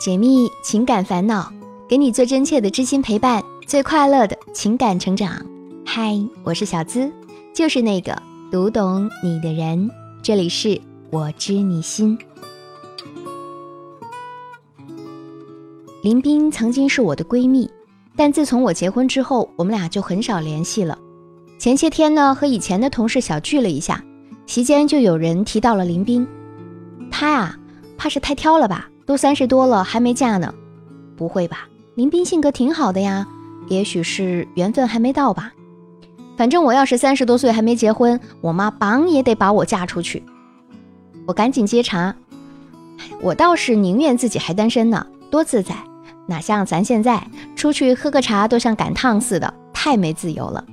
解密情感烦恼，给你最真切的知心陪伴，最快乐的情感成长。嗨，我是小资，就是那个读懂你的人。这里是我知你心。林冰曾经是我的闺蜜，但自从我结婚之后，我们俩就很少联系了。前些天呢，和以前的同事小聚了一下，席间就有人提到了林冰，她呀，怕是太挑了吧？都三十多了还没嫁呢？不会吧？林斌性格挺好的呀，也许是缘分还没到吧。反正我要是三十多岁还没结婚，我妈绑也得把我嫁出去。我赶紧接茬，我倒是宁愿自己还单身呢，多自在。哪像咱现在出去喝个茶都像赶趟似的，太没自由了。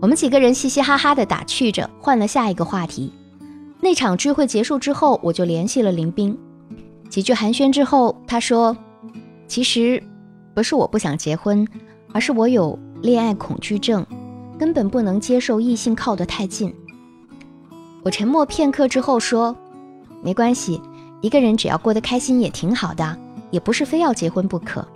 我们几个人嘻嘻哈哈的打趣着，换了下一个话题。那场聚会结束之后，我就联系了林冰。几句寒暄之后，他说：“其实不是我不想结婚，而是我有恋爱恐惧症，根本不能接受异性靠得太近。”我沉默片刻之后说：“没关系，一个人只要过得开心也挺好的，也不是非要结婚不可。”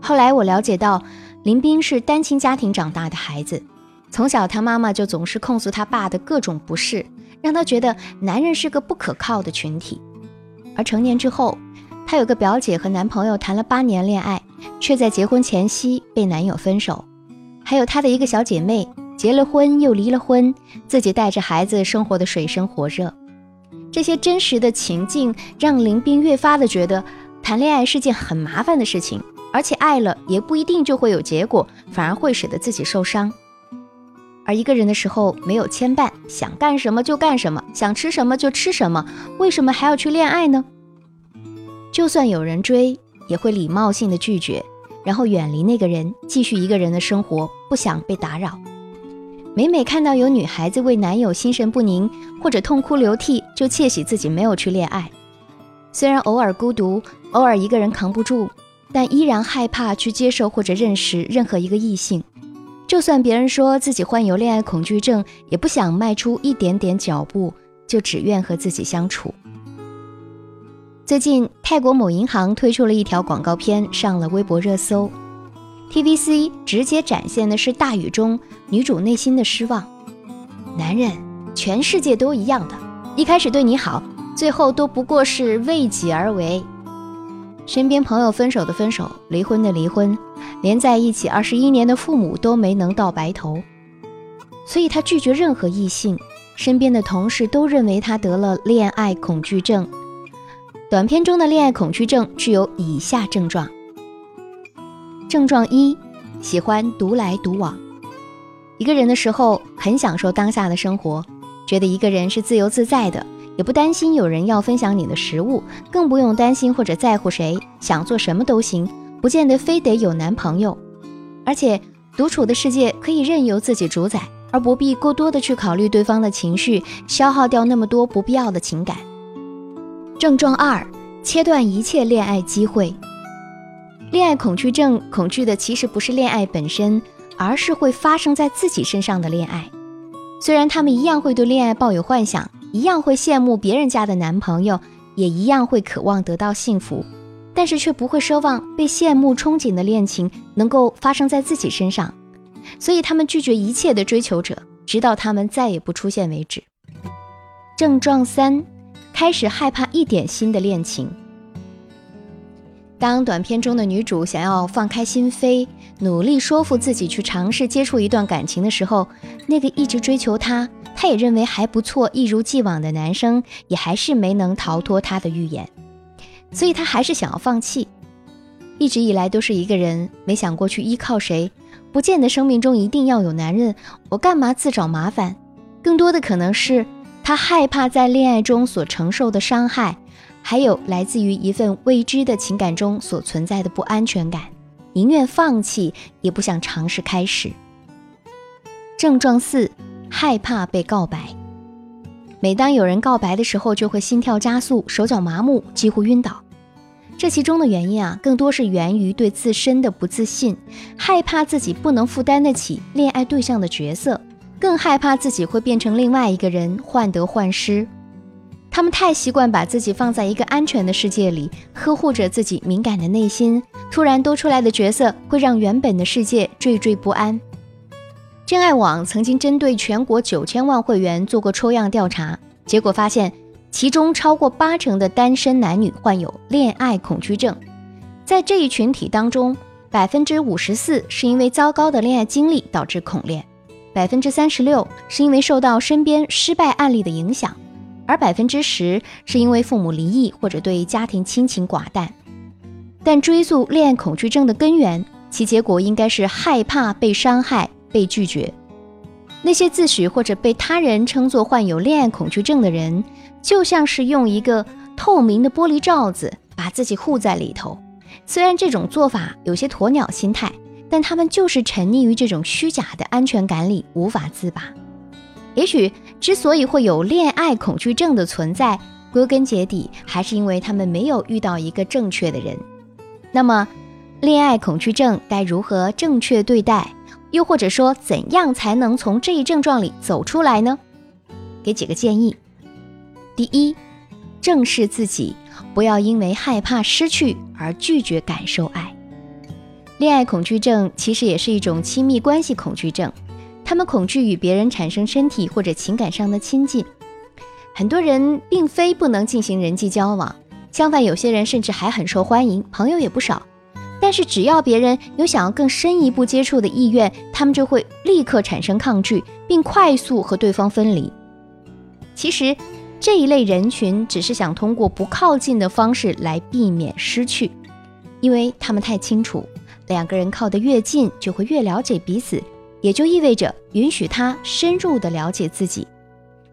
后来我了解到，林斌是单亲家庭长大的孩子，从小他妈妈就总是控诉他爸的各种不是，让他觉得男人是个不可靠的群体。而成年之后，她有个表姐和男朋友谈了八年恋爱，却在结婚前夕被男友分手。还有她的一个小姐妹，结了婚又离了婚，自己带着孩子生活的水深火热。这些真实的情境让林冰越发的觉得，谈恋爱是件很麻烦的事情，而且爱了也不一定就会有结果，反而会使得自己受伤。而一个人的时候没有牵绊，想干什么就干什么，想吃什么就吃什么，为什么还要去恋爱呢？就算有人追，也会礼貌性的拒绝，然后远离那个人，继续一个人的生活，不想被打扰。每每看到有女孩子为男友心神不宁或者痛哭流涕，就窃喜自己没有去恋爱。虽然偶尔孤独，偶尔一个人扛不住，但依然害怕去接受或者认识任何一个异性。就算别人说自己患有恋爱恐惧症，也不想迈出一点点脚步，就只愿和自己相处。最近，泰国某银行推出了一条广告片，上了微博热搜。TVC 直接展现的是大雨中女主内心的失望。男人，全世界都一样的，一开始对你好，最后都不过是为己而为。身边朋友分手的分手，离婚的离婚。连在一起二十一年的父母都没能到白头，所以他拒绝任何异性。身边的同事都认为他得了恋爱恐惧症。短片中的恋爱恐惧症具有以下症状：症状一，喜欢独来独往。一个人的时候很享受当下的生活，觉得一个人是自由自在的，也不担心有人要分享你的食物，更不用担心或者在乎谁，想做什么都行。不见得非得有男朋友，而且独处的世界可以任由自己主宰，而不必过多的去考虑对方的情绪，消耗掉那么多不必要的情感。症状二：切断一切恋爱机会。恋爱恐惧症恐惧的其实不是恋爱本身，而是会发生在自己身上的恋爱。虽然他们一样会对恋爱抱有幻想，一样会羡慕别人家的男朋友，也一样会渴望得到幸福。但是却不会奢望被羡慕憧憬的恋情能够发生在自己身上，所以他们拒绝一切的追求者，直到他们再也不出现为止。症状三，开始害怕一点新的恋情。当短片中的女主想要放开心扉，努力说服自己去尝试接触一段感情的时候，那个一直追求她，她也认为还不错、一如既往的男生，也还是没能逃脱她的预言。所以她还是想要放弃，一直以来都是一个人，没想过去依靠谁，不见得生命中一定要有男人，我干嘛自找麻烦？更多的可能是她害怕在恋爱中所承受的伤害，还有来自于一份未知的情感中所存在的不安全感，宁愿放弃也不想尝试开始。症状四，害怕被告白。每当有人告白的时候，就会心跳加速、手脚麻木、几乎晕倒。这其中的原因啊，更多是源于对自身的不自信，害怕自己不能负担得起恋爱对象的角色，更害怕自己会变成另外一个人，患得患失。他们太习惯把自己放在一个安全的世界里，呵护着自己敏感的内心。突然多出来的角色会让原本的世界惴惴不安。真爱网曾经针对全国九千万会员做过抽样调查，结果发现，其中超过八成的单身男女患有恋爱恐惧症。在这一群体当中，百分之五十四是因为糟糕的恋爱经历导致恐恋，百分之三十六是因为受到身边失败案例的影响。而百分之十是因为父母离异或者对家庭亲情寡淡，但追溯恋爱恐惧症的根源，其结果应该是害怕被伤害、被拒绝。那些自诩或者被他人称作患有恋爱恐惧症的人，就像是用一个透明的玻璃罩子把自己护在里头。虽然这种做法有些鸵鸟心态，但他们就是沉溺于这种虚假的安全感里无法自拔。也许之所以会有恋爱恐惧症的存在，归根结底还是因为他们没有遇到一个正确的人。那么，恋爱恐惧症该如何正确对待？又或者说，怎样才能从这一症状里走出来呢？给几个建议：第一，正视自己，不要因为害怕失去而拒绝感受爱。恋爱恐惧症其实也是一种亲密关系恐惧症。他们恐惧与别人产生身体或者情感上的亲近。很多人并非不能进行人际交往，相反，有些人甚至还很受欢迎，朋友也不少。但是，只要别人有想要更深一步接触的意愿，他们就会立刻产生抗拒，并快速和对方分离。其实，这一类人群只是想通过不靠近的方式来避免失去，因为他们太清楚，两个人靠得越近，就会越了解彼此。也就意味着允许他深入的了解自己，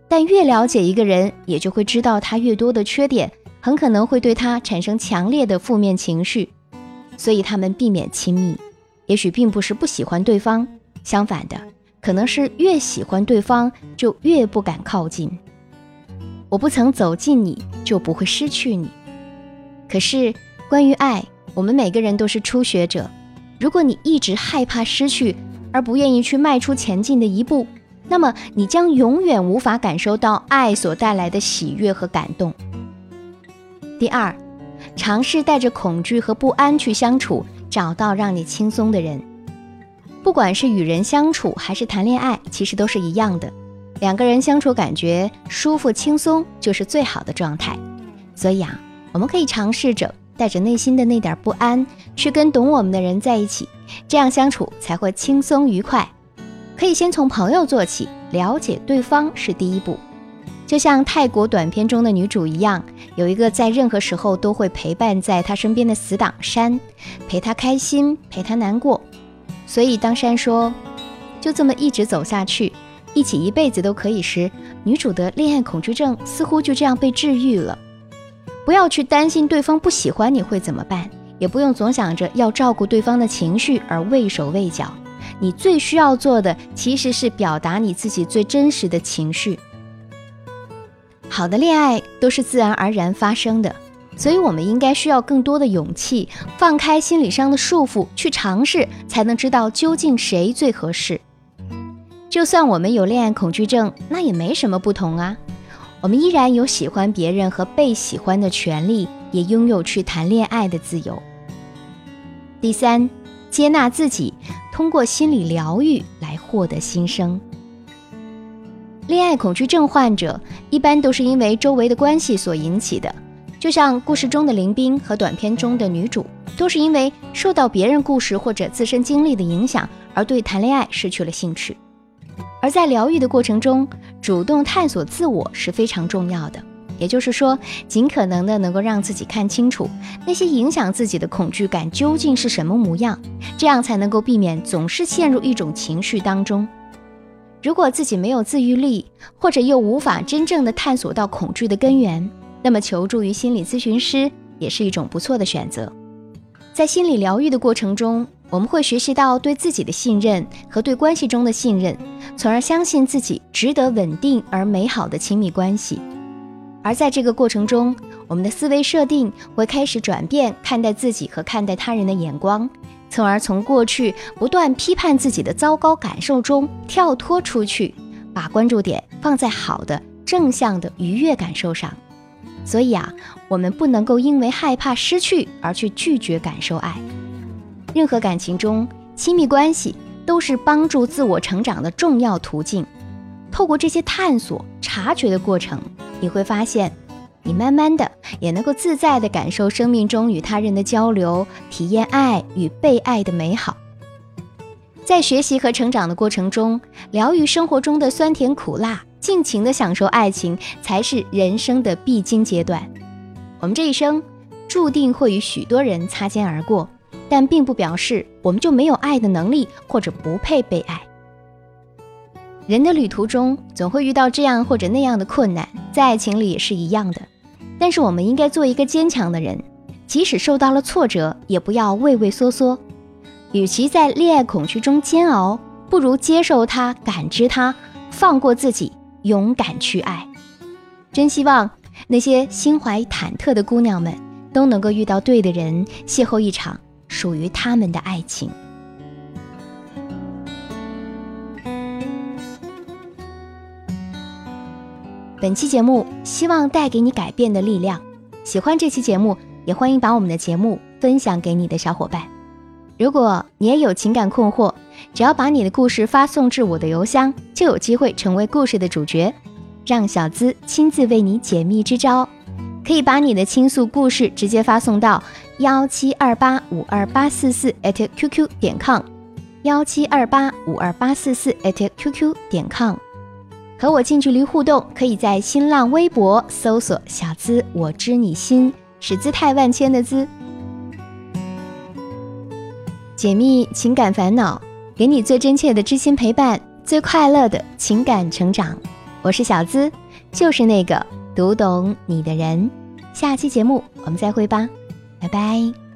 但越了解一个人，也就会知道他越多的缺点，很可能会对他产生强烈的负面情绪，所以他们避免亲密。也许并不是不喜欢对方，相反的，可能是越喜欢对方就越不敢靠近。我不曾走近你，就不会失去你。可是关于爱，我们每个人都是初学者，如果你一直害怕失去，而不愿意去迈出前进的一步，那么你将永远无法感受到爱所带来的喜悦和感动。第二，尝试带着恐惧和不安去相处，找到让你轻松的人。不管是与人相处还是谈恋爱，其实都是一样的。两个人相处感觉舒服轻松，就是最好的状态。所以啊，我们可以尝试着。带着内心的那点不安，去跟懂我们的人在一起，这样相处才会轻松愉快。可以先从朋友做起，了解对方是第一步。就像泰国短片中的女主一样，有一个在任何时候都会陪伴在她身边的死党山，陪她开心，陪她难过。所以当山说就这么一直走下去，一起一辈子都可以时，女主的恋爱恐惧症似乎就这样被治愈了。不要去担心对方不喜欢你会怎么办，也不用总想着要照顾对方的情绪而畏手畏脚。你最需要做的其实是表达你自己最真实的情绪。好的恋爱都是自然而然发生的，所以我们应该需要更多的勇气，放开心理上的束缚，去尝试，才能知道究竟谁最合适。就算我们有恋爱恐惧症，那也没什么不同啊。我们依然有喜欢别人和被喜欢的权利，也拥有去谈恋爱的自由。第三，接纳自己，通过心理疗愈来获得新生。恋爱恐惧症患者一般都是因为周围的关系所引起的，就像故事中的林冰和短片中的女主，都是因为受到别人故事或者自身经历的影响，而对谈恋爱失去了兴趣。而在疗愈的过程中，主动探索自我是非常重要的。也就是说，尽可能的能够让自己看清楚那些影响自己的恐惧感究竟是什么模样，这样才能够避免总是陷入一种情绪当中。如果自己没有自愈力，或者又无法真正的探索到恐惧的根源，那么求助于心理咨询师也是一种不错的选择。在心理疗愈的过程中，我们会学习到对自己的信任和对关系中的信任，从而相信自己值得稳定而美好的亲密关系。而在这个过程中，我们的思维设定会开始转变，看待自己和看待他人的眼光，从而从过去不断批判自己的糟糕感受中跳脱出去，把关注点放在好的、正向的愉悦感受上，所以啊，我们不能够因为害怕失去而去拒绝感受爱。任何感情中，亲密关系都是帮助自我成长的重要途径。透过这些探索、察觉的过程，你会发现，你慢慢的也能够自在的感受生命中与他人的交流，体验爱与被爱的美好。在学习和成长的过程中，疗愈生活中的酸甜苦辣，尽情的享受爱情，才是人生的必经阶段。我们这一生注定会与许多人擦肩而过，但并不表示我们就没有爱的能力，或者不配被爱。人的旅途中总会遇到这样或者那样的困难，在爱情里也是一样的。但是我们应该做一个坚强的人，即使受到了挫折，也不要畏畏缩缩。与其在恋爱恐惧中煎熬，不如接受它、感知它，放过自己，勇敢去爱。真希望那些心怀忐忑的姑娘们都能够遇到对的人，邂逅一场属于他们的爱情。本期节目希望带给你改变的力量。喜欢这期节目，也欢迎把我们的节目分享给你的小伙伴。如果你也有情感困惑，只要把你的故事发送至我的邮箱，就有机会成为故事的主角，让小资亲自为你解密支招。可以把你的倾诉故事直接发送到幺七二八五二八四四 @QQ 点 com，幺七二八五二八四四 @QQ 点 com。和我近距离互动，可以在新浪微博搜索“小资我知你心”，是姿态万千的“资”。解密情感烦恼，给你最真切的知心陪伴，最快乐的情感成长。我是小资，就是那个读懂你的人。下期节目我们再会吧，拜拜。